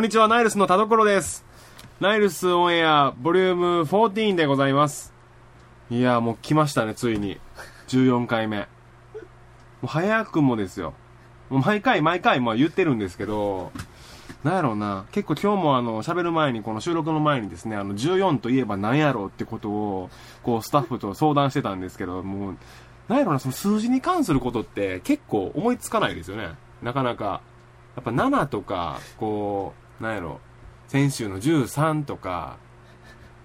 こんにちは、ナイルスの田所です。ナイルスオンエア、ボリューム14でございます。いや、もう来ましたね、ついに。14回目。もう早くもですよ。もう毎回毎回まあ言ってるんですけど、なんやろうな、結構今日もあの、喋る前に、この収録の前にですね、あの、14といえば何やろうってことを、こう、スタッフと相談してたんですけど、もう、なんやろな、その数字に関することって結構思いつかないですよね。なかなか。やっぱ7とか、こう、なんやろ、先週の13とか、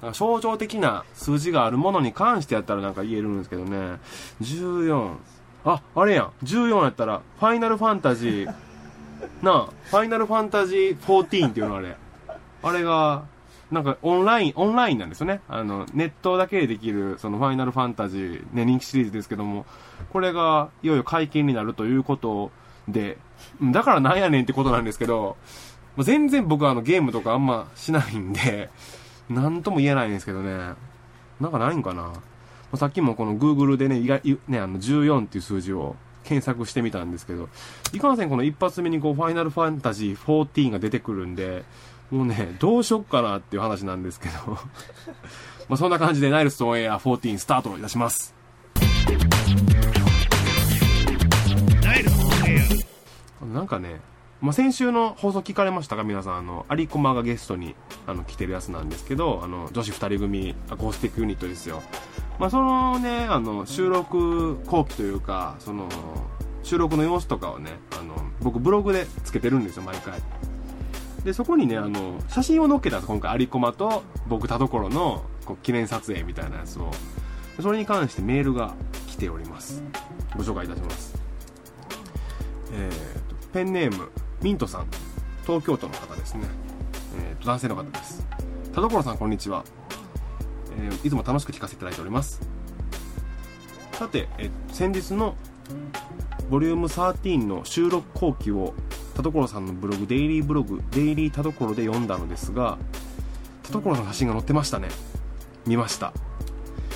なんか象徴的な数字があるものに関してやったらなんか言えるんですけどね。14。あ、あれやん。14やったら、ファイナルファンタジー、なあ、ファイナルファンタジー14っていうのあれ。あれが、なんかオンライン、オンラインなんですよね。あの、ネットだけでできる、そのファイナルファンタジー、ね、人気シリーズですけども、これがいよいよ解禁になるということで、だからなんやねんってことなんですけど、もう全然僕はあのゲームとかあんましないんで、なんとも言えないんですけどね。なんかないんかな。さっきもこの Google でね、意外ね、あの14っていう数字を検索してみたんですけど、いかんせんこの一発目にこう、ファイナルファンタジー14が出てくるんで、もうね、どうしよっかなっていう話なんですけど、まあそんな感じでナイルスオンエア14スタートいたします。なんかね、まあ、先週の放送聞かれましたか皆さん、あの、アリコマがゲストに、あの、来てるやつなんですけど、あの、女子二人組、アコースティックユニットですよ。まあ、そのね、あの、収録後期というか、その、収録の様子とかをね、あの、僕ブログでつけてるんですよ、毎回。で、そこにね、あの、写真を載っけたんです、今回、アリコマと僕田所の、こう、記念撮影みたいなやつを。それに関してメールが来ております。ご紹介いたします。えーと、ペンネーム、ミントさん。東京都の方ですね。えーと、男性の方です。田所さん、こんにちは。えーいつも楽しく聞かせていただいております。さて、え先日の、ボリューム13の収録後期を、田所さんのブログ、デイリーブログ、デイリー田所で読んだのですが、田所の写真が載ってましたね。見ました。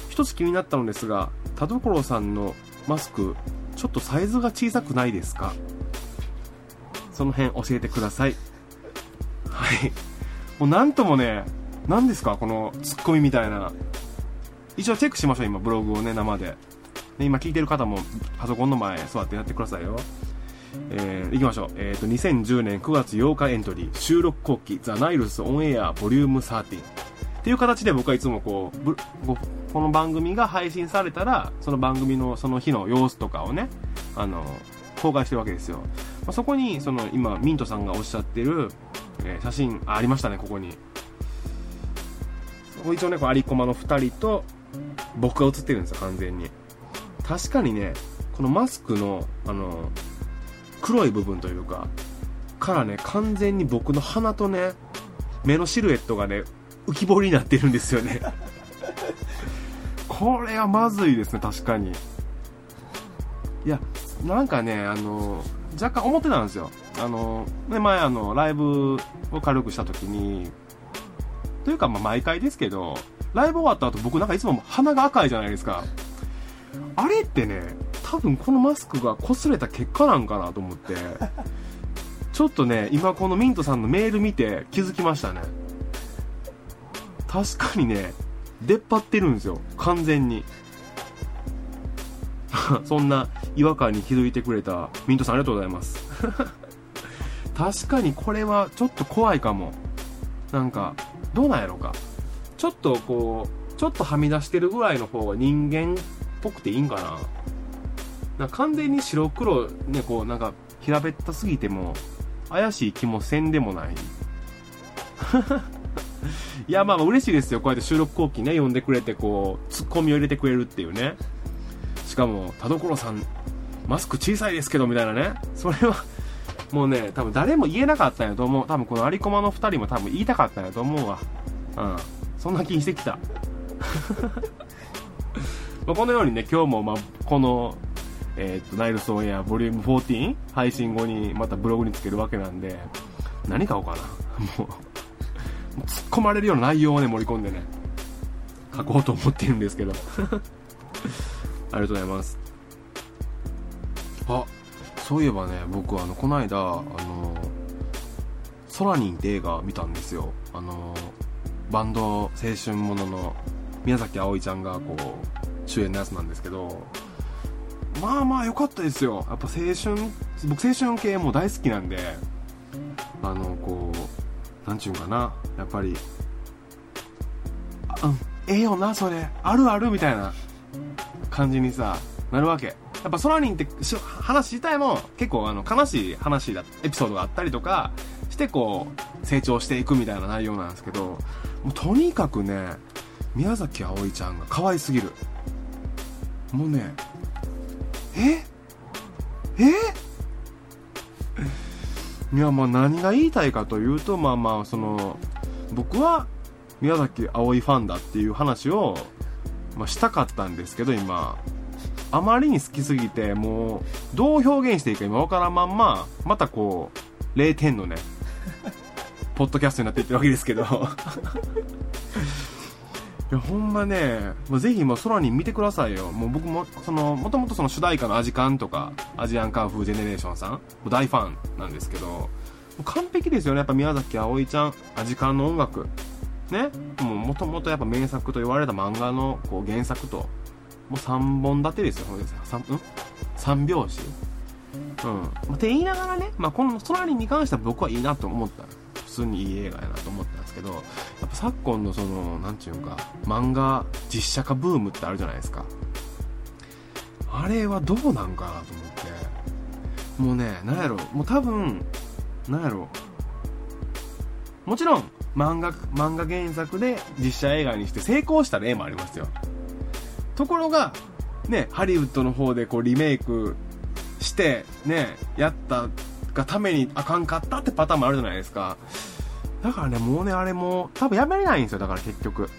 一つ気になったのですが、田所さんのマスク、ちょっとサイズが小さくないですか？その辺教えてください。はい。もうなんともね、何ですかこのツッコミみたいな。一応チェックしましょう、今、ブログをね、生で。ね、今聞いてる方もパソコンの前座ってやってくださいよ。えー、行きましょう。えっ、と、2010年9月8日エントリー、収録後期、ザ・ナイルスオンエアボリューム13。っていう形で僕はいつもこう、ぶこうこの番組が配信されたら、その番組のその日の様子とかをね、あの、公開してるわけですよ。まあ、そこに、その今、ミントさんがおっしゃってる、えー写真あ、ありましたね、ここに。一応ね、こうアリコマの2人と、僕が写ってるんですよ、完全に。確かにね、このマスクの、あの、黒い部分というか、からね、完全に僕の鼻とね、目のシルエットがね、浮き彫りになってるんですよね。これはまずいですね、確かに。いや、なんかね、あの、若干思ってたんですよ。あの、ね、前あの、ライブを軽くした時に、というかまあ毎回ですけど、ライブ終わった後僕なんかいつも鼻が赤いじゃないですか。あれってね、多分このマスクが擦れた結果なんかなと思って、ちょっとね、今このミントさんのメール見て気づきましたね。確かにね、出っ張ってるんですよ。完全に。そんな違和感に気づいてくれたミントさんありがとうございます。確かにこれはちょっと怖いかも。なんか、どうなんやろうか。ちょっとこう、ちょっとはみ出してるぐらいの方が人間っぽくていいんかな。な完全に白黒ね、こうなんか平べったすぎても怪しい気もせんでもない。いや、まあまあ嬉しいですよ。こうやって収録後期ね、呼んでくれて、こう、ツッコミを入れてくれるっていうね。しかも、田所さん、マスク小さいですけど、みたいなね。それは、もうね、多分誰も言えなかったんやと思う。多分このアリコマの二人も多分言いたかったんやと思うわ。うん。そんな気してきた。まこのようにね、今日も、ま、この、えーと、ナイルソンエアボリューム14配信後にまたブログにつけるわけなんで、何買おうかな。もう、突っ込まれるような内容をね、盛り込んでね、書こうと思ってるんですけど。ありがとうございます。あ、そういえばね、僕あの、この間、あの、ソラニンって映画見たんですよ。あのバンド青春ものの宮崎あおいちゃんがこう主演のやつなんですけどまあまあ良かったですよ。やっぱ青春僕青春系も大好きなんであのこうなんちゅうんかな。やっぱりうんええよなそれ。あるあるみたいな。感じにさなるわけ。やっぱソラニンって話自体も結構あの悲しい話だエピソードがあったりとかしてこう成長していくみたいな内容なんですけどもうとにかくね宮崎あおいちゃんが可愛すぎる。もうねえ？え？いやまあ何が言いたいかというとまあまあその僕は宮崎あおいファンだっていう話を、まあ、したかったんですけど今あまりに好きすぎてもうどう表現していいか今わからんまんままたこう0点のねポッドキャストになっていってるわけですけどいやほんまね、もうぜひもう空に見てくださいよ。もう僕も、その、もともとその主題歌のアジカンとか、アジアンカンフージェネレーションさん、も大ファンなんですけど、完璧ですよね、やっぱ宮崎あおいちゃん、アジカンの音楽。ね、もうもともとやっぱ名作と言われた漫画のこう原作と、もう3本立てですよ、ほんです三ん？三拍子うん。まあ、って言いながらね、まあ、この空にに関しては僕はいいなと思った。普通にいい映画やなと思ったんですけど、やっぱ昨今のその、なんちゅうか、漫画実写化ブームってあるじゃないですか。あれはどうなんかなと思って。もうね、なんやろ、もう多分、なんやろ、もちろん、漫画、漫画原作で実写映画にして成功した例もありますよ。ところが、ね、ハリウッドの方でこうリメイクして、ね、やったがためにあかんかったってパターンもあるじゃないですか。だからね、もうね、あれも、多分やめれないんですよ、だから結局。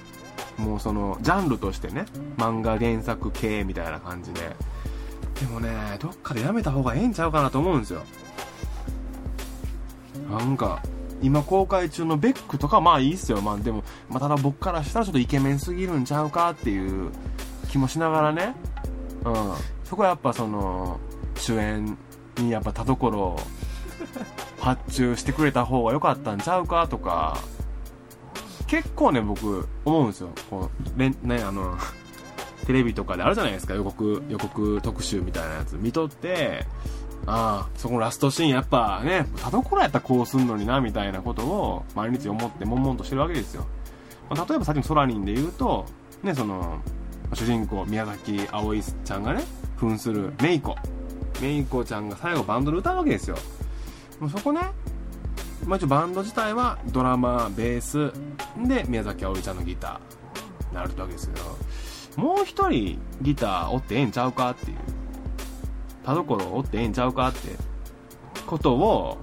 もうその、ジャンルとしてね、漫画原作系みたいな感じで。でもね、どっかでやめた方がええんちゃうかなと思うんですよ。なんか、今公開中のベックとかまあいいっすよ。まあでも、まあただ僕からしたらちょっとイケメンすぎるんちゃうかっていう気もしながらね。うん。そこはやっぱその、主演にやっぱ田所を発注してくれた方が良かったんちゃうかとか、結構ね、僕、思うんですよ。こう、ね、あの、テレビとかであるじゃないですか、予告、予告特集みたいなやつ見とって、あ、そこのラストシーンやっぱね、田所やったらこうすんのにな、みたいなことを毎日思って悶々としてるわけですよ。まあ、例えばさっきのソラニンで言うと、ね、その、主人公、宮崎あおいちゃんがね、扮するメイコ。メイコちゃんが最後バンドで歌うわけですよ。もうそこね、まあ、一応バンド自体はドラマ、ベース、で、宮崎あおいちゃんのギター、なるわけですけど、もう一人ギターおってええんちゃうかっていう。田所おってええんちゃうかってことを、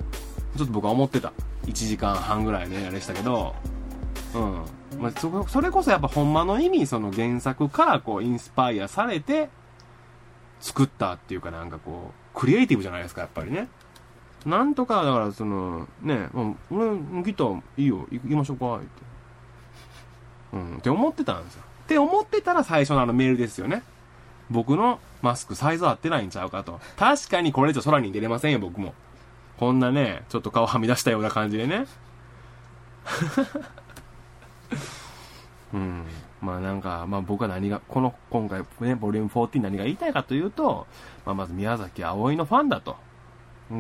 ちょっと僕は思ってた。1時間半ぐらいね、あれしたけど、うん。まあ、そ、それこそやっぱほんまの意味、その原作からこう、インスパイアされて、作ったっていうかなんかこう、クリエイティブじゃないですか、やっぱりね。なんとか、だからその、ね、うん、俺、ギターいいよ、行きましょうか、って。うん、って思ってたんですよ。って思ってたら最初のあのメールですよね。僕のマスクサイズ合ってないんちゃうかと。確かにこれ以上空に出れませんよ、僕も。こんなね、ちょっと顔はみ出したような感じでね。うん。まあなんか、まあ僕は何が、この今回ね、ボリューム14何が言いたいかというと、まあまず宮崎葵のファンだと。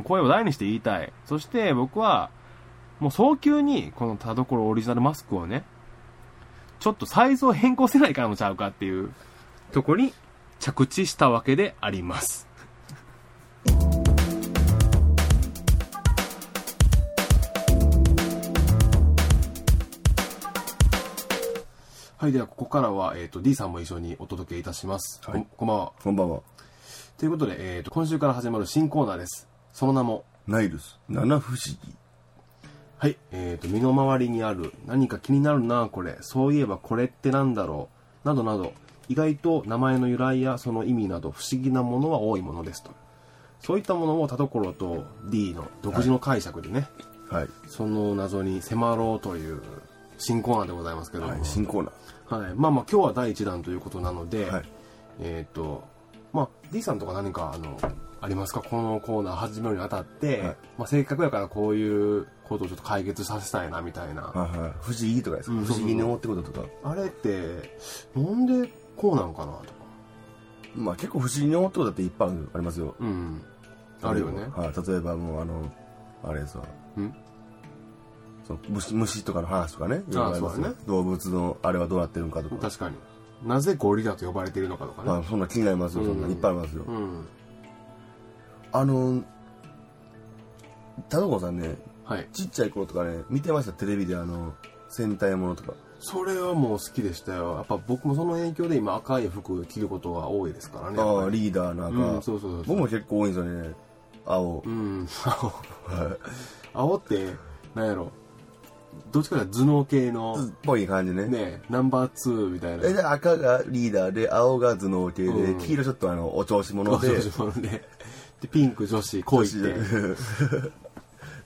声を大にして言いたい。そして僕は、もう早急にこの田所オリジナルマスクをね、ちょっとサイズを変更せないかのちゃうかっていうとこに着地したわけであります。はい、ではここからは、えっ、と、D さんも一緒にお届けいたします。はいこんこんばんは。こんばんは。ということで、えっ、と、今週から始まる新コーナーです。その名も、ナイルス、七不思議。はい、えっ、と、身の回りにある、何か気になるな、これ、そういえばこれってなんだろう、などなど、意外と名前の由来やその意味など不思議なものは多いものですと。そういったものを田所と D の独自の解釈でね、はい。その謎に迫ろうという新コーナーでございますけども、はい、新コーナはい。まあまあ今日は第1弾ということなので、はいえっ、と、まあ D さんとか何かあの、ありますか？このコーナー始めるにあたって、はいまあ、せっかくやからこういうことをちょっと解決させたいなみたいな、はいはい。不思議とかですか、うん不思議に思ってることとか。あれってなんでこうなんかなとかまあ結構不思議に思ってることだっていっぱいありますよ。うんあるよねはい。例えばもうあの、あれさ、うんその虫虫とかの話とかね。ありますそうだね動物のあれはどうなってるのかとか。確かになぜゴリラと呼ばれているのかとかね、まあそんな気になりますよ。そんなうんいっぱいありますよ。うんあの、田所さんね、はいちっちゃい頃とかね、見てました、テレビであの、戦隊ものとか。それはもう好きでしたよ。やっぱ僕もその影響で今赤い服着ることが多いですからねああ、リーダーなんか、うんそうそうそう僕も結構多いんですよね。青。うん青。は い青ってなんやろ。どっちかというと頭脳系の。っぽい感じね。ねナンバー2みたいな。えで赤がリーダーで、青が頭脳系で、うん。黄色ちょっとあの、お調子者で、女子もので。でピンク女子恋って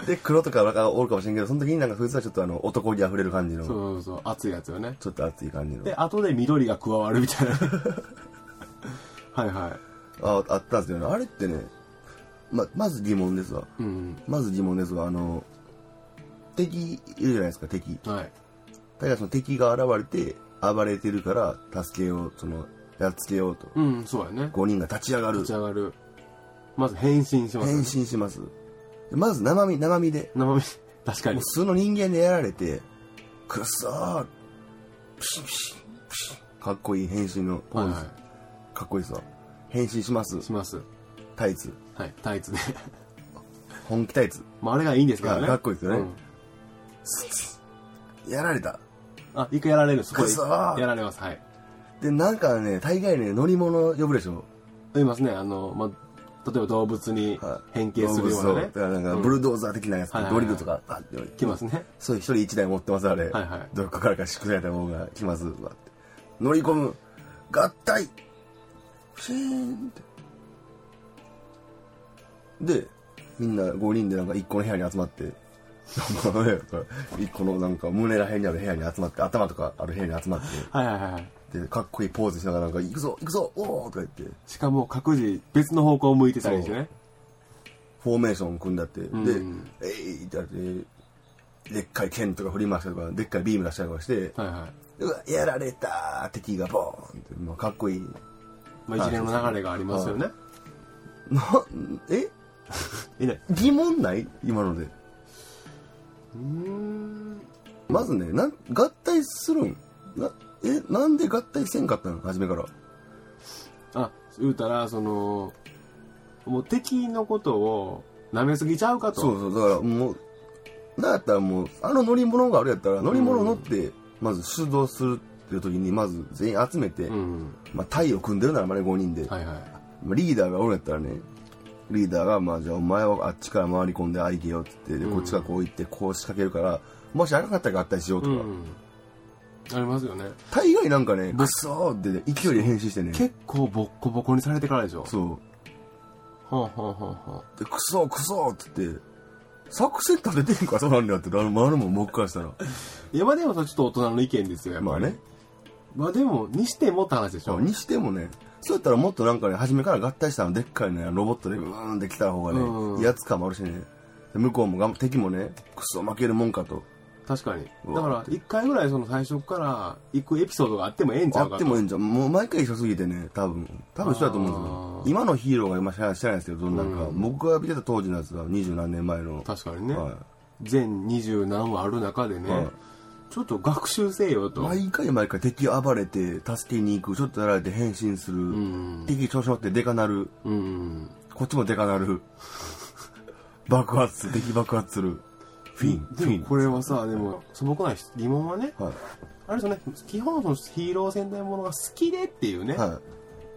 で、黒とかなんかおるかもしれんけど、その時になんかそいつはちょっとあの、男気溢れる感じの、そうそうそう熱いやつよねちょっと熱い感じの。で後で緑が加わるみたいな はいはいあ、あったんですよね。あれってね、ま、まず疑問ですわ。うんまず疑問ですわ。あの、敵いるじゃないですか、敵。はいだからその敵が現れて、暴れてるから、助けよう、その、やっつけようと。うんそうやね5人が立ち上がる立ち。上がるまず変身します変身します。でまず生身、生身で。生身確かに普通の人間でやられて、くっそーピシッピシッピシッかっこいい変身のポーズ。はいはかっこいいっすわ。変身しますい。しますタイツ。はいタイツで本気タイツ。まああれがいいんですけどねあかっこいいですよねうんやられた。あ一回やられるそこくそーやられますはいで、なんかね、大概ね、乗り物呼ぶでしょ。言いますねあのまあ例えば動物にはい。変形するようなね。そうだからなんか、ブルドーザー的なやつ、はいはいはい。ドリルとか、パッて来ますね。そう、一人一台持ってます、あれ。はいはい。どっかからか宿された方が来ます、わって。乗り込む。合体。シーンって。で、みんな5人でなんか1個の部屋に集まって、なんかね、1個のなんか胸ら辺にある部屋に集まって、頭とかある部屋に集まって、はいはいはいはいで、かっこいいポーズしながらなんか、行くぞ行くぞおーとか言って、しかも各自別の方向を向いてたりしてね。フォーメーション組んだって、ん。で、えいってやって、でっかい剣とか振り回したりとか、でっかいビーム出したりとかして、はいはい。うわ、やられたー敵がボーンって、もうかっこいい。まあ一連の流れがありますよね。な、え？いない。疑問ない？今ので。うーん。まずね、なん、合体するん？な、え、なんで合体せんかったの？初めから。あ言うたらそのもう敵のことを舐めすぎちゃうかとそうそう、だからもう、なんやったらもう、あの乗り物があるやったら、乗り物乗って、まず出動するっていう時に、まず全員集めて、うんまあ、隊を組んでるならまね、5人で。はいはいまあ、リーダーがおるやったらね、リーダーが、まあ、じゃあお前はあっちから回り込んで相手よって言って、で、こっちがこう行って、こう仕掛けるから、もしあかんかったら合体しようとか。うんありますよね大概なんかね、クソーってね、勢いで変身してね。結構ボッコボコにされてからでしょそう。はあ、はあはあはで、クソクソって言って、作戦立ててんか、そうなんだよって、あの、回るもん僕からしたら。あ、いやまあでもちょっと大人の意見ですよやっぱりまあね。まあでもにしてもって話でしょにしてもね、そうやったらもっとなんかね、初めから合体したのでっかいね、ロボットでうーんって来た方がうんね、威圧感もあるしね。で向こうもがん敵もね、クソ負けるもんかと。確かにだから一回ぐらいその最初から行くエピソードがあってもええんちゃあうかとってもいいんじゃん。もう毎回一緒すぎてね、多分。多分一緒だと思うんですあよ。ー今のヒーローが今知らないですけど、どんなんか、うん僕が見てた当時のやつが二十何年前の。確かにね、は全二十何話ある中でね、はいちょっと学習せよい。と、毎回毎回敵暴れて、助けに行く、ちょっとやられて変身する。うん敵調子乗ってデカなる。うんこっちもデカなる。爆発、敵爆発する。フィン、フィン。これはさでも素朴な疑問はねはい。あれですよね基本そのヒーロー戦隊ものが好きでっていうね、は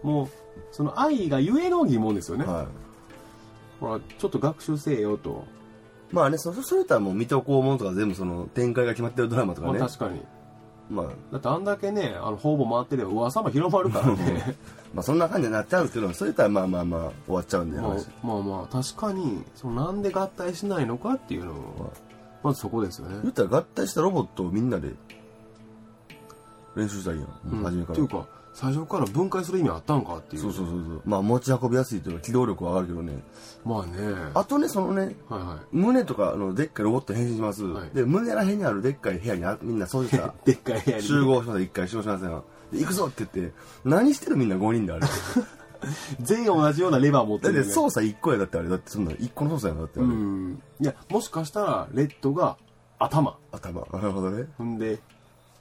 もうその愛がゆえの疑問ですよい。ね、はい。ほらちょっと学習せよと、まあね、そ、それとはもう水戸黄門とか全部その展開が決まってるドラマとかまあ、ね。確かにまあ、だってあんだけねあの方々回ってれば噂も広まるからね まあそんな感じになっちゃうんですけど、それとはまあまあまあ終わっちゃうんで、まあ話。まあまあ確かにそのなんで合体しないのかっていうのはまずそこですよね。言ったら合体したロボットをみんなで練習したらいいやん。うん。初めから。っていうか最初から分解する意味あったんかっていう。そうそうそうそう。まあ持ち運びやすいというのは機動力は上がるけどね。まあね。あとねそのねはいは胸とかあのでっかいロボット変身します、はい。で胸らへんにあるでっかい部屋にあみんな掃除した。い でっかい部屋に。集合しました一回集合しませんで行くぞって言って何してるみんな5人であれ 全員同じようなレバー持ってだってる、ね、操作1個やだってあれ。だってそんな1個の操作やんだってあうれ、ん。いやもしかしたらレッドが頭。頭。なるほどね。ほんで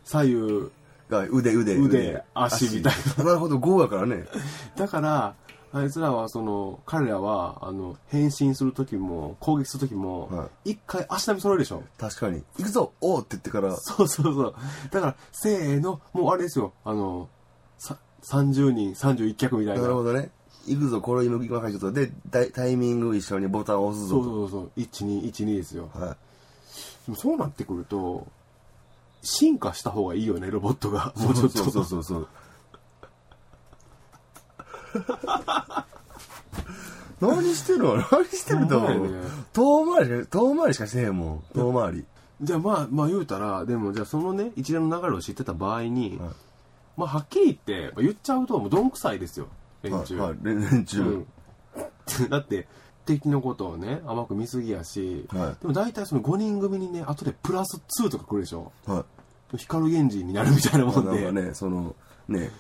左右が腕腕腕足みたいな。なるほど。5やからね。だからあいつらはその彼らはあの変身する時も攻撃する時もは一回足並み揃えるでしょ。確かに。行くぞおうって言ってから。そうそうそう。だからせーのもうあれですよ。あのさ30人31脚みたいな。なるほどね。行くぞこれ今からちょっと。でタイタイミング一緒にボタンを押すそうぞそうそう。1212ですよ。とはい。でもそうなってくると進化した方がいいよねロボットが。もうちょっと。そうそうそうそう 何してるの？何してると思う？遠回りしか遠回りしかしてへんもん。遠回り。じゃあまあまあ言うたらでもじゃあそのね一連の流れを知ってた場合に、はいまあはっきり言ってまあ言っちゃうともうどんくさいですよ連中、はいはい連中、うん。だって敵のことをね甘く見すぎやし、はい。でも大体その5人組にね後でプラス2とか来るでしょ。はい。光源氏になるみたいなもんで。なんかねそのね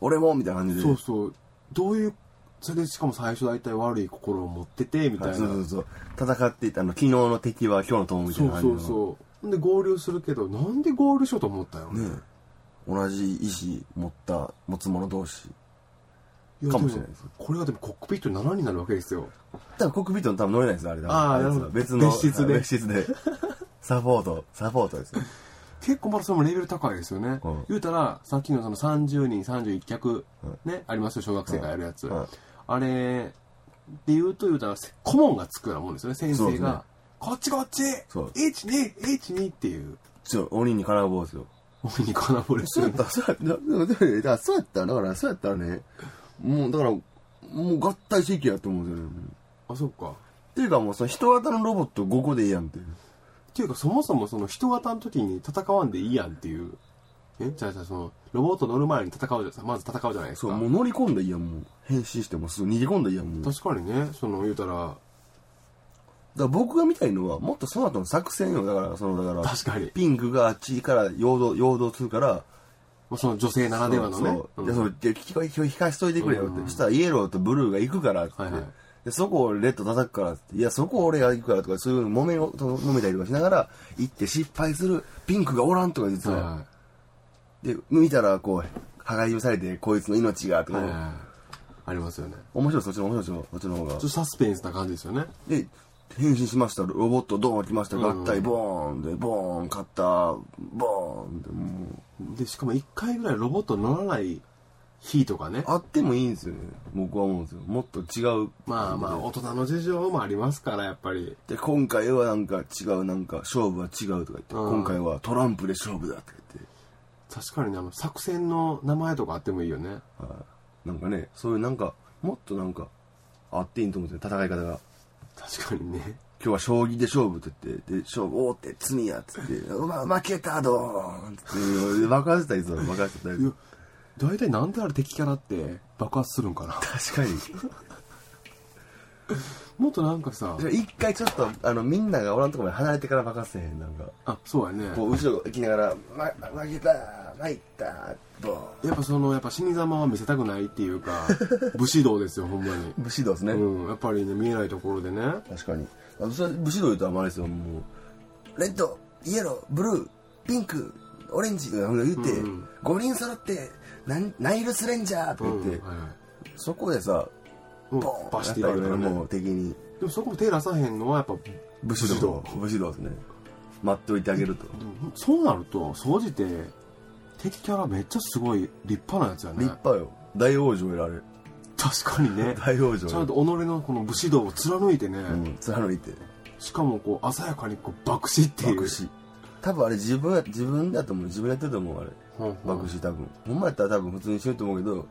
俺もみたいな感じで。そうそう。どういうそれでしかも最初大体悪い心を持っててみたいな、はいそうそうそう。戦っていたあの昨日の敵は今日の友みたいそうそうな感じの。そうで合流するけどなんで合流しようと思ったよ、ね同じ意志持った持つ者同士やかもしれないです。もこれがでもコックピットに7になるわけですよ。多分コックピットの多分乗れないですあれ多分あーいつは。なるほど。別の別室で。別室で。サポート。サポートですよ。結構まだそれもレベル高いですよね、うん。言うたらさっきのその30人31脚、ねありますよ小学生がやるやつ、はいあれで言うと言うたら顧問がつくようなもんですよね先生が、こっちこっちそう1212っていう。ちょ鬼に金棒ですよ鬼に金棒ですよねそうやったら、そうやったら、でもでもねだからそうやったら、だから、そうやったらね、もう、だから、もう合体していけやと思うんですよね。あそっかっていうかもう、その人型のロボット5個でいいやんっていう。っていうかそもそもその人型の時に戦わんでいいやんっていうえ？じゃあじゃあそのロボット乗る前に戦うじゃないですかまず戦うじゃないですそう、かもう乗り込んだらいいやん、もう。変身してもすぐ逃げ込んだらいいやん、もう。だか確かにねその言うたらら僕が見たいのは、もっとその後の作戦よ。だから、その、だから、確かに、ピンクがあっちから陽動、陽動するから、まあ、その女性ならではのねそう。うんで、そう、で、聞か引かしといてくれよって。うんそしたら、イエローとブルーが行くからって。はいはいで、そこをレッド叩くからって。いや、そこを俺が行くからとか、そういう揉めを、と揉めたりとかしながら、行って失敗するピンクがおらんとか実は。はで、見たら、こう、破壊されて、こいつの命が、とか、いはいはいありますよね面白い、そっちの面白い、そっちの方がちょっ。とサスペンスな感じですよねで、変身しました。ロボットドーン来ました。うん合体、ボーンで、ボーン、カッター、ボーンで、もう、でしかも1回ぐらいロボット乗らない日とかねあってもいいんですよね。僕は思うんですよ。もっと違う。まあまあ大人の事情もありますからやっぱりで、今回はなんか違う、なんか勝負は違うとか言って、うん今回はトランプで勝負だとか言って、確かにねあの作戦の名前とかあってもいいよねはいなんかね、そういうなんか、もっとなんか、あっていいと思うんですよ、戦い方が。確かにね。今日は将棋で勝負って言って、で、勝負、おーって、罪やっつって、うわ、負けた、どーんっつって、爆発したりする、爆発したりいや大体なんであれ敵キャラって爆発するんかな。確かに。もっとなんかさ一回ちょっと、あの、みんながおらんとこまで離れてから爆発せえへん、なんか。あそうやねこう、後ろ行きながら、ま、負けた、参った、ボ。やっぱそのやっぱ死に様は見せたくないっていうか 武士道ですよほんまに武士道ですね。うんやっぱりね見えないところでね確かに。あそれ武士道言うとあまりですよ、もう。レッド、イエロー、ブルー、ピンク、オレンジとか言って、うんうん5人揃って、なんナイルスレンジャーとか言って、うんはいはいそこでさ、ボーンバシッていかれたらねもう敵に。でもそこも手出さへんのはやっぱ武士道。武士道ですね。待っておいてあげると。そうなると総じて敵キャラめっちゃすごい立派なやつやね立派よ。大往生やられ。確かにね 大往生ちゃんと己のこの武士道を貫いてね、うん、貫いて。しかもこう鮮やかにこう爆死っていう爆死。多分あれ自分や、自分だと思う。自分やってると思う、あれ。爆死多分。ほんまやったら多分普通に死ぬと思うけど、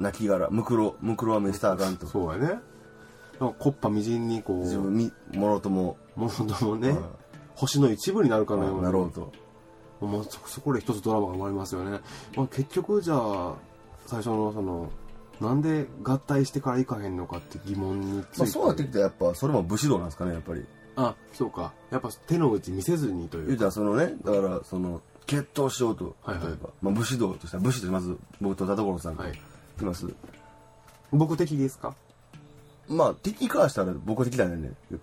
泣き殻、ムクロ、ムクロは目したらあかんと。そうやね。なんかコッパみじんにこう。自分み、もろとも、ものともね、うん。星の一部になるかのようななろうと。まあ、そそこで一つドラマが生まれますよね、まあ、結局じゃあ最初のそのなんで合体してから行かへんのかって疑問について、まあ、そうなってきたらやっぱそれも武士道なんですかねやっぱり。あそうか。やっぱ手の内見せずにという。言うたらそのねだからその決闘しようとはいはい。例えば、まあ、武士道としたら武士としてまず僕と田所さんがはいいきます、僕的ですか？まあ敵からしたら僕は敵だねんね。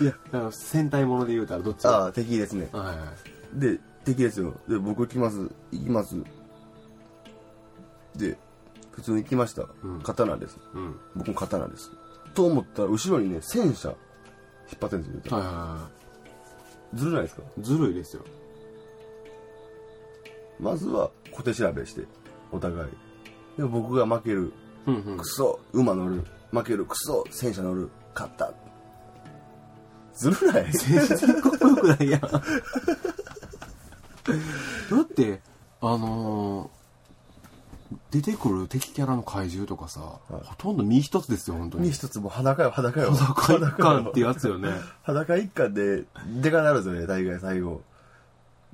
いやあの戦隊もので言うたらどっちらああ敵ですね。はいはい。はいで敵ですよ。で僕行きます。行きます。で普通に行きました、うん。刀です。うん。僕も刀です。と思ったら後ろにね戦車引っ張ってるんですよ。はいはいはずるないですか？いずるいですよまずは小手調べしてお互い。で僕が負ける。うんうん。クソ馬乗る。負ける。クソ戦車乗る。勝った。ずるない？全然かっこよくないやんだってあのー出てくる敵キャラの怪獣とかさ、ほとんど身一つですよ本当にに一つもう裸よ裸よ裸一貫ってやつよね裸一貫ででかなるんですよね大概最後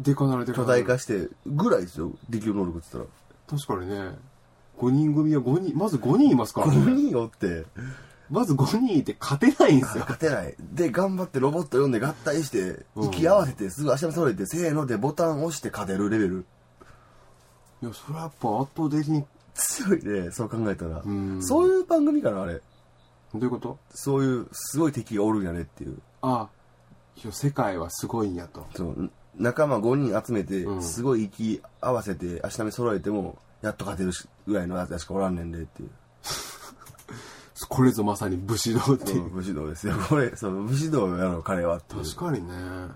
でかなるでか巨な。る大化してぐらいですよ適応能力って言っ確かにね。5人組は5人まず5人いますかたら5らね人おって。まず5人いて勝てないんですよ。勝てない。で頑張ってロボット読んで合体してうん。息合わせてすぐ足の揃えてせーのでボタン押して勝てるレベル。いやそれはやっぱ圧倒的に強いねそう考えたら。うん。そういう番組かなあれ。どういうこと？そういうすごい敵がおるんやねっていう。あいや世界はすごいんやと。そう仲間5人集めてうん。すごい息合わせて足並み揃えてもやっと勝てるしぐらいのやつしかおらんねんでっていう。これぞまさに武士道っていう。武士道ですよ。これそう武士道やろ彼はっていう。確かにね、ま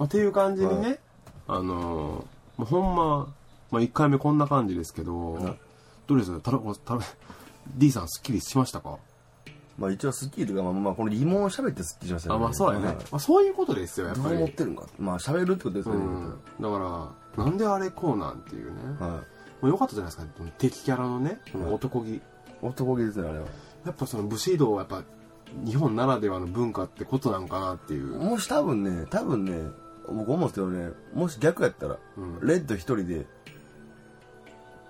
あ、っていう感じにね、あのーまあ、ほんま、まあ、1回目こんな感じですけど、んどうです？たらたら D さんすっきりしましたか？まあ一応スッキリとかまあまあこの疑問を喋ってスッキリしましたあまあそうやね、はい。まあ、そういうことですよやっどうぱり思ってるんか。まあ喋るってことですよね、うん、だからなんであれこうなんっていうね、はまあ、よかったじゃないですか。敵キャラのねこの男気、い男気ですねあれは。やっぱその武士道はやっぱ日本ならではの文化ってことなんかなっていう、もし多分ね多分ね僕思うんですけどねもし逆やったら、うん。レッド一人で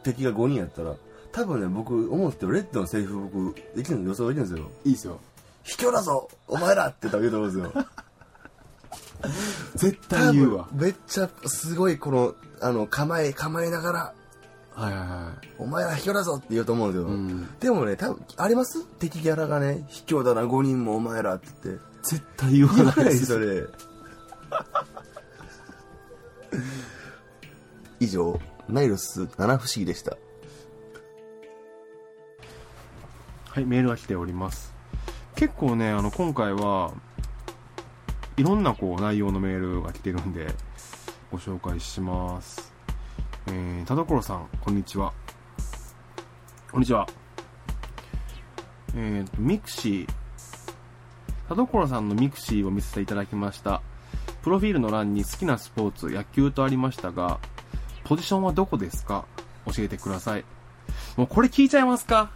敵が5人やったら多分ね僕思うんですけどレッドのセリフ僕できるの予想できるんですよ。いいですよ。卑怯だぞお前らって多分言うと思うんですよ。絶対言うわ。めっちゃすごいこのあの構え構えながらはいはいはお前ら卑怯だぞって言うと思うんですよ、い、うん、でもね多分あります？敵キャラがね卑怯だな5人もお前らって。言って絶対言わないですそれ 以上ナイルス七不思議でしたはい、メールが来ております。結構ね、あの、今回はいろんなこう内容のメールが来てるんで、ご紹介します。えー、田所さん、こんにちは。こんにちは。えーと、ミクシー。田所さんのミクシーを見せていただきました。プロフィールの欄に好きなスポーツ、野球とありましたが、ポジションはどこですか？教えてください。もうこれ聞いちゃいますか？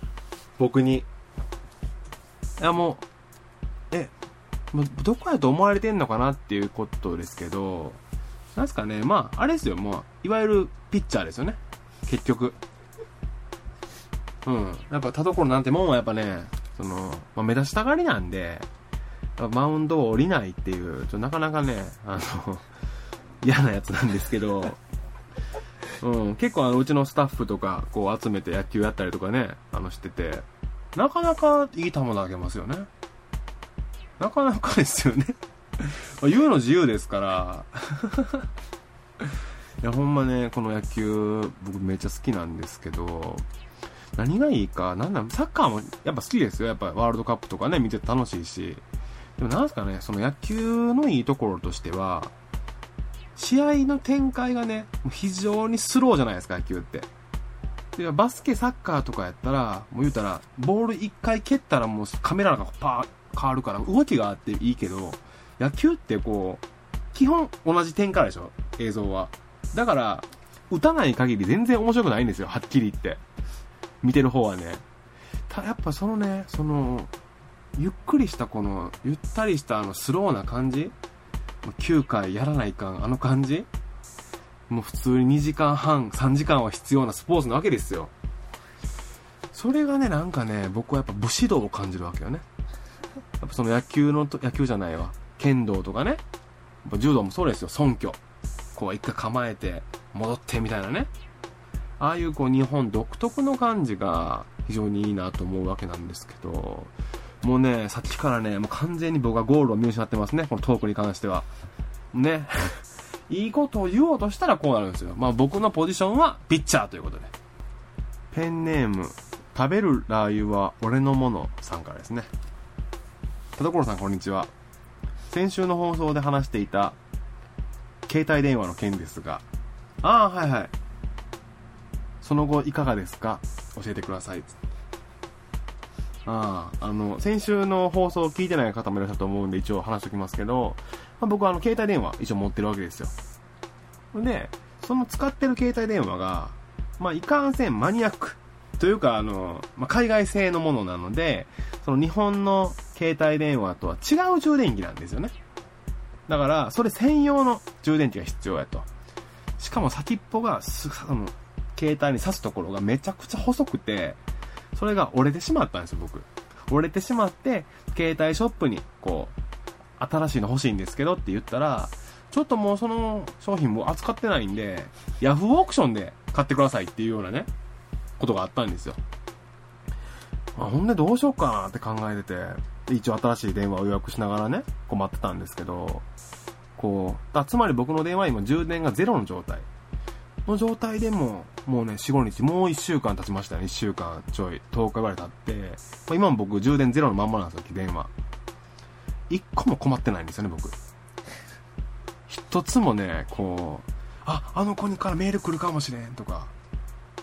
僕に。いやもう、え、もうどこやと思われてんのかなっていうことですけど、なんすかね、まあ、あれですよ、もう、いわゆるピッチャーですよね。結局。うん。やっぱ田所なんてもんはやっぱね、その、まあ、目立ちたがりなんで、マウンドを降りないっていう、ちょなかなかね、あの、嫌なやつなんですけど、うん、結構あのうちのスタッフとかこう集めて野球やったりとかね、あのしてて、なかなかいい球投げますよね。なかなかですよね。ま 言うの自由ですから。いや、ほんまね、この野球、僕めっちゃ好きなんですけど、何がいいか、なんなん、サッカーもやっぱ好きですよ。やっぱワールドカップとかね、見てて楽しいし。でもなんすかね、その野球のいいところとしては、試合の展開がね、非常にスローじゃないですか、野球って。でバスケ、サッカーとかやったら、もう言うたら、ボール一回蹴ったらもうカメラがパー変わるから、動きがあっていいけど、野球ってこう、基本同じ展開でしょ、映像は。だから、打たない限り全然面白くないんですよ、はっきり言って。見てる方はね。ただやっぱそのね、その、ゆっくりしたこの、ゆったりしたあのスローな感じ9回やらないかん、あの感じもう普通に2時間半、3時間は必要なスポーツなわけですよ。それがね、なんかね、僕はやっぱ武士道を感じるわけよね。やっぱその野球のと、野球じゃないわ。剣道とかね。柔道もそうですよ、尊虚。こう一回構えて、戻ってみたいなね。ああいうこう日本独特の感じが非常にいいなと思うわけなんですけど、もうね、さっきからね、もう完全に僕はゴールを見失ってますね、このトークに関しては。ね。いいことを言おうとしたらこうなるんですよ。まあ僕のポジションはピッチャーということで。ペンネーム、食べるラー油は俺のものさんからですね。田所さんこんにちは。先週の放送で話していた携帯電話の件ですが、ああ、はいはい。その後いかがですか？教えてください。ああ、あの、先週の放送を聞いてない方もいらっしゃると思うんで一応話しておきますけど、まあ、僕はあの、携帯電話一応持ってるわけですよ。で、その使ってる携帯電話が、まあ、いかんせんマニアック。というか、あの、まあ、海外製のものなので、その日本の携帯電話とは違う充電器なんですよね。だから、それ専用の充電器が必要やと。しかも先っぽがす、あの、携帯に挿すところがめちゃくちゃ細くて、それが折れてしまったんですよ、僕。折れてしまって、携帯ショップに、こう、新しいの欲しいんですけどって言ったら、ちょっともうその商品も扱ってないんで、ヤフーオークションで買ってくださいっていうようなね、ことがあったんですよ。あほんでどうしようかなって考えてて、一応新しい電話を予約しながらね、困ってたんですけど、こう、あつまり僕の電話今充電がゼロの状態。の状態でも、もうね、4、5日、もう1週間経ちましたね。1週間ちょい、10日ぐらい経って、まあ、今も僕充電ゼロのまんまなんですよ、電話。1個も困ってないんですよね、僕。一つもね、こう、あ、あの子にからメール来るかもしれんとか、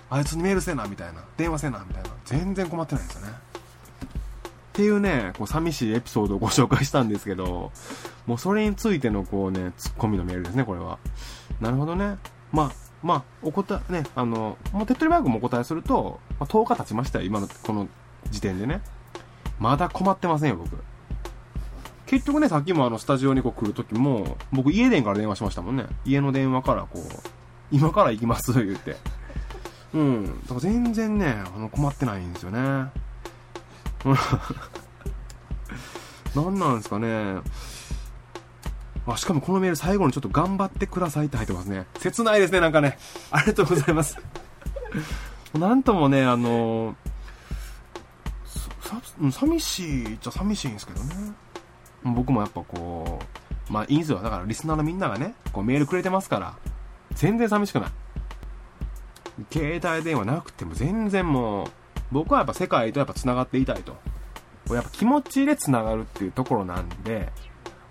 あいつにメールせな、みたいな、電話せな、みたいな、全然困ってないんですよね。っていうね、こう寂しいエピソードをご紹介したんですけど、もうそれについてのこうね、ツッコミのメールですね、これは。なるほどね。まあ、まあ、お答え、ね、あの、もう手っ取り早くもお答えすると、まあ、10日経ちましたよ、今の、この時点でね。まだ困ってませんよ、僕。結局ね、さっきもあの、スタジオにこう来るときも、僕家電から電話しましたもんね。家の電話からこう、今から行きます、言うて。うん。だから全然ね、あの、困ってないんですよね。何なんですかね。あ、しかもこのメール最後にちょっと頑張ってくださいって入ってますね。切ないですね、なんかね。ありがとうございます。なんともね、あのさ、寂しいっちゃ寂しいんですけどね。僕もやっぱこう、まあいいんですよ。だからリスナーのみんながね、こうメールくれてますから、全然寂しくない。携帯電話なくても全然もう、僕はやっぱ世界とやっぱ繋がっていたいと。やっぱ気持ちで繋がるっていうところなんで、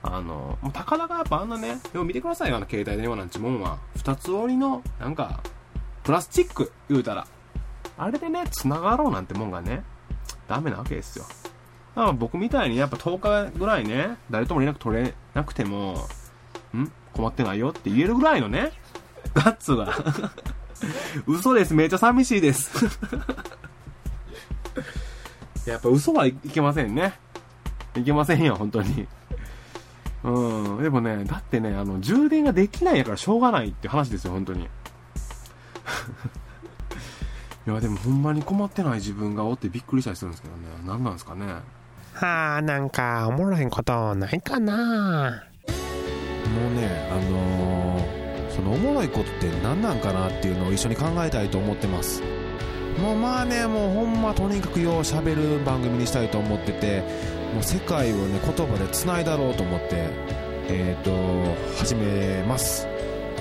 あの、もうたかだかやっぱあんなね、でも見てくださいよ、あの携帯電話なんちもんは。二つ折りの、なんか、プラスチック、言うたら。あれでね、繋がろうなんてもんがね、ダメなわけですよ。だから僕みたいにやっぱ10日ぐらいね、誰とも連絡取れなくても、ん？困ってないよって言えるぐらいのね、ガッツが。嘘です、めっちゃ寂しいです やっぱ嘘はいけませんね。いけませんよ、本当に。うん。でもね、だってね、あの、充電ができないやからしょうがないって話ですよ、本当に。いや、でもほんまに困ってない自分がおってびっくりしたりするんですけどね。何なんですかね。はあ、なんか、おもろいことないかな。もうね、あのー、そのおもろいことって何なんかなっていうのを一緒に考えたいと思ってます。もうまあね、もうほんまとにかくよう喋る番組にしたいと思ってて、もう世界をね言葉でつないだろうと思ってえっ、ー、と始めます。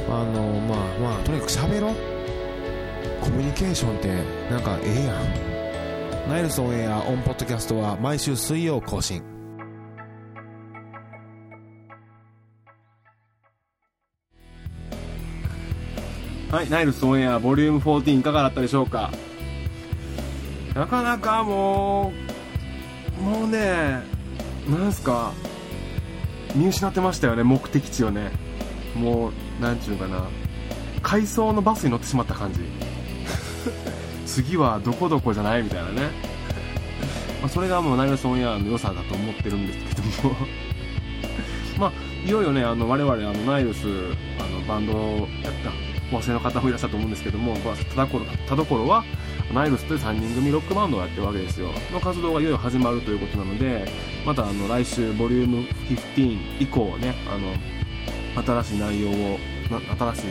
あのまあまあとにかく喋ろう。コミュニケーションってなんかええやん。ナイルソンエアオンポッドキャストは毎週水曜更新。はい、ナイルスオンエアボリューム14いかがだったでしょうか？なかなかもうもうねなんすか？見失ってましたよね目的地をね。もうなんちゅうかな。回送のバスに乗ってしまった感じ。次はどこどこじゃないみたいなね、ま、それがもうナイルソンエアの良さだと思ってるんですけども。まあいよいよねあの我々あのナイルスあのバンドをやったお忘れの方もいらっしゃると思うんですけどもまあ田所田所はナイルスという3人組ロックバンドをやってるわけですよ。の活動がいよいよ始まるということなのでまたあの来週ボリューム15以降ねあの新しい内容を新しい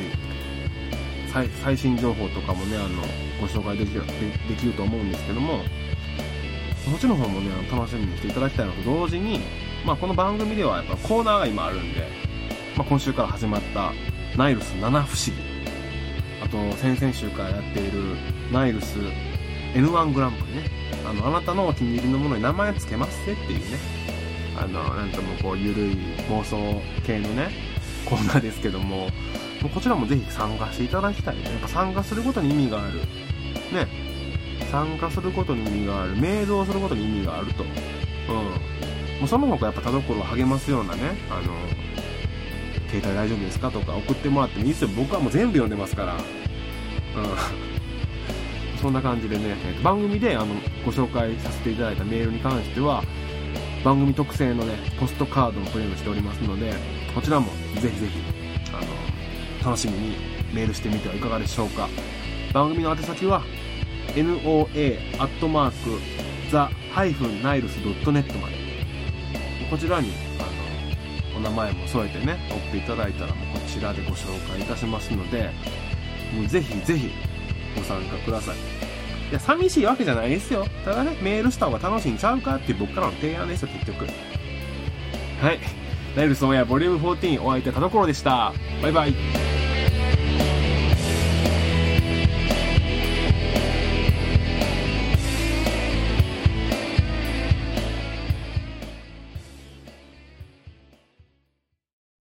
最最新情報とかもねあのご紹介できるでできると思うんですけどもそっちの方もね楽しみにしていただきたいのと同時に、まあ、この番組ではやっぱコーナーが今あるんで、まあ、今週から始まったナイルス七不思議。あと先々週からやっているナイルス N1 グランプリね。あのあなたのお気に入りのものに名前つけますってっていうね。あのなんともこうゆるい妄想系のねコーナーですけどもこちらもぜひ参加していただきたいね。やっぱ参加することに意味があるね参加することに意味があるメールをすることに意味があると。うん。もうその他やっぱ田所を励ますようなねあの携帯大丈夫ですかとか送ってもらってもいいですよ。僕はもう全部読んでますから。うん。そんな感じでね、えー番組であのご紹介させていただいたメールに関しては番組特製のねポストカードもプレゼントしておりますのでこちらもぜひぜひあの楽しみにメールしてみてはいかがでしょうか。番組の宛先は noa.the-niles.net まで。こちらにあのお名前も添えてね送っていただいたらもうこちらでご紹介いたしますのでもうぜひぜひご参加ください。いや寂しいわけじゃないですよ。ただねメールした方が楽しいんちゃうかっていう僕からの提案ですよ結局。はい。ナイルスオンエアボリューム14お相手田所でした。バイバイ。